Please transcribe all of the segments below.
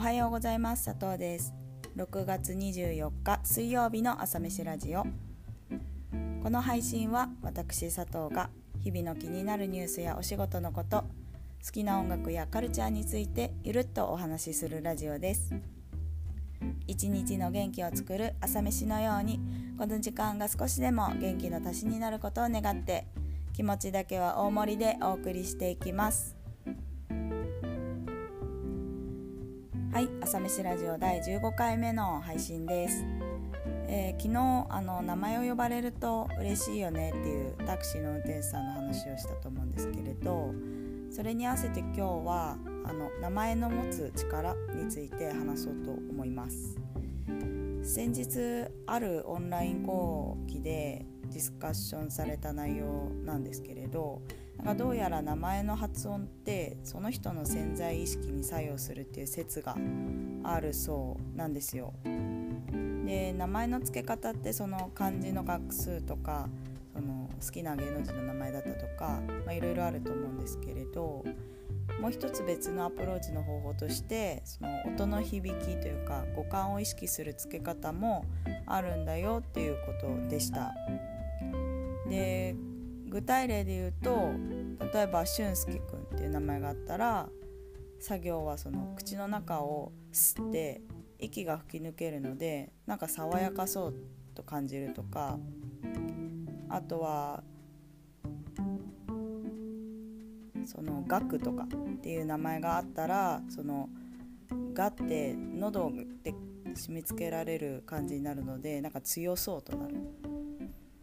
おはようございます。佐藤です。6月24日水曜日の朝飯ラジオ。この配信は私佐藤が日々の気になるニュースやお仕事のこと好きな音楽やカルチャーについてゆるっとお話しするラジオです。一日の元気を作る朝飯のようにこの時間が少しでも元気の足しになることを願って気持ちだけは大盛りでお送りしていきます。はい朝飯ラジオ第15回目の配信です、えー、昨日あの名前を呼ばれると嬉しいよねっていうタクシーの運転手さんの話をしたと思うんですけれどそれに合わせて今日はあの名前の持つ力について話そうと思います。先日あるオンライン講義でディスカッションされた内容なんですけれどなんかどうやら名前の発音ってその人の潜在意識に作用するっていう説があるそうなんですよ。で名前の付け方ってその漢字の画数とかその好きな芸能人の名前だったとかいろいろあると思うんですけれどもう一つ別のアプローチの方法としてその音の響きというか五感を意識する付け方もあるんだよっていうことでした。で具体例で言うと例えば俊介くんっていう名前があったら作業はその口の中を吸って息が吹き抜けるのでなんか爽やかそうと感じるとかあとはその「ガク」とかっていう名前があったらその「ガ」って喉で締め付けられる感じになるのでなんか強そうとなる。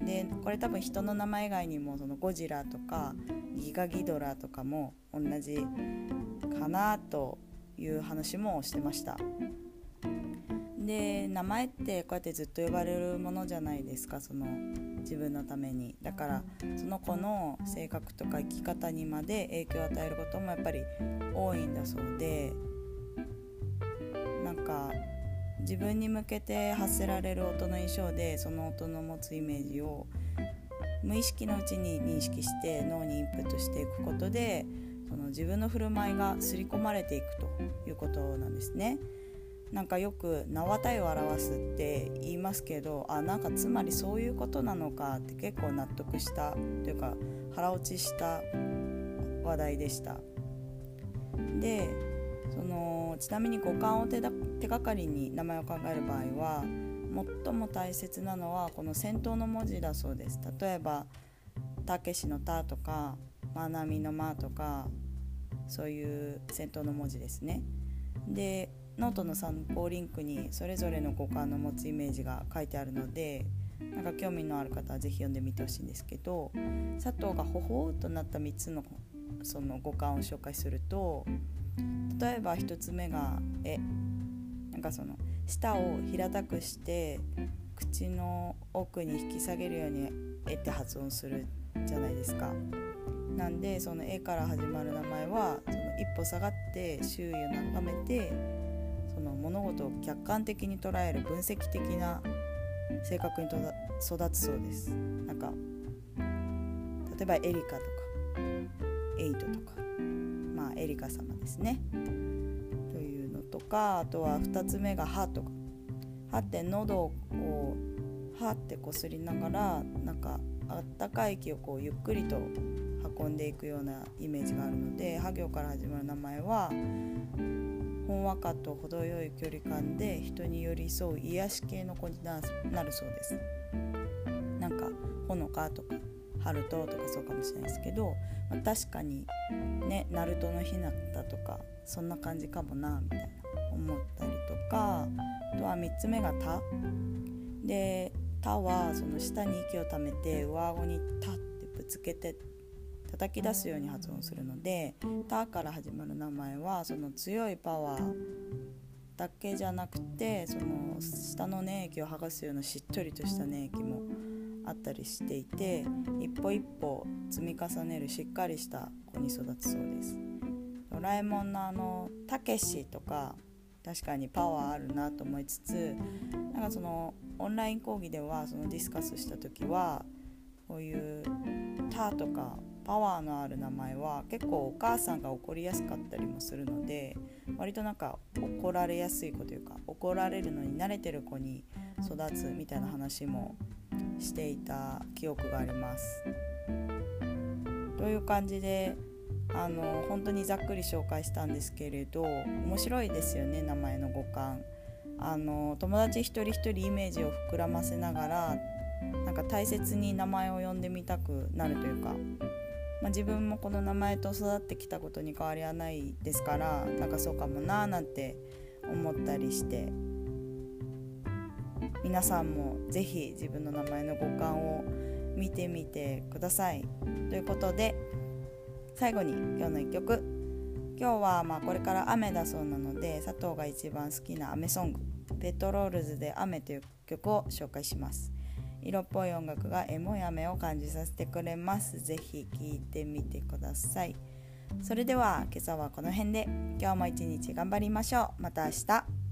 でこれ多分人の名前以外にもそのゴジラとかギガギドラとかも同じかなという話もしてました。で名前ってこうやってずっと呼ばれるものじゃないですかその自分のために。だからその子の性格とか生き方にまで影響を与えることもやっぱり多いんだそうで。自分に向けて発せられる音の印象でその音の持つイメージを無意識のうちに認識して脳にインプットしていくことでその自分の振る舞いが刷り込まれていくということなんですね。なんかよく名は体を表すって言いますけどあなんかつまりそういうことなのかって結構納得したというか腹落ちした話題でした。でそのちなみに五感を手手がかりに名前を考える場合は最も大切なのはこの先頭の文字だそうです。例えば「たけしの「た」とか「まなみの「ま」とかそういう先頭の文字ですね。でノートの参考リンクにそれぞれの語感の持つイメージが書いてあるのでなんか興味のある方は是非読んでみてほしいんですけど佐藤がほほうとなった3つのその語感を紹介すると例えば1つ目が「え」なんかその舌を平たくして口の奥に引き下げるように「え」って発音するじゃないですか。なんでその「え」から始まる名前はその一歩下がって周囲を眺めてその物事を客観的に捉える分析的な性格に育つそうです。なんか例えばエリカとかエイトとかまあエリカ様ですね。とかあとは2つ目が歯とか歯って喉をこう歯ってこすりながらなんかあったかい息をこうゆっくりと運んでいくようなイメージがあるので歯行から始まる名前はほんわかと程よい距離感で人に寄り添う癒し系の子になるそうです。なんかほのかとか春ととかそうかもしれないですけど、まあ、確かにねナルトのひなたとかそんな感じかもなみたいな思ったりとかあとは3つ目が「た」で「た」はその下に息をためて上顎に「た」ってぶつけて叩き出すように発音するので「た」から始まる名前はその強いパワーだけじゃなくてその下の粘液を剥がすようなしっとりとした粘液もあったりしていて一歩一歩積み重ねるしっかりした子に育つそうです。ドラえもんのあのたけしとか確かにパワーあるなと思いつつなんかそのオンライン講義ではそのディスカスした時はこういう「た」とか「パワーのある名前は結構お母さんが怒りやすかったりもするので割となんか怒られやすい子というか怒られるのに慣れてる子に育つみたいな話もしていた記憶があります。という感じであの本当にざっくり紹介したんですけれど面白いですよね名前の五感。あの友達一人一人イメージを膨らませながらなんか大切に名前を呼んでみたくなるというか、まあ、自分もこの名前と育ってきたことに変わりはないですからなんかそうかもなーなんて思ったりして皆さんも是非自分の名前の五感を見てみてください。ということで最後に今日の1曲。今日はまあこれから雨だそうなので佐藤が一番好きな雨ソング「ペトロールズで雨」という曲を紹介します。色っぽい音楽がエモい雨を感じさせてくれます。ぜひ聴いてみてください。それでは今朝はこの辺で今日も一日頑張りましょう。また明日。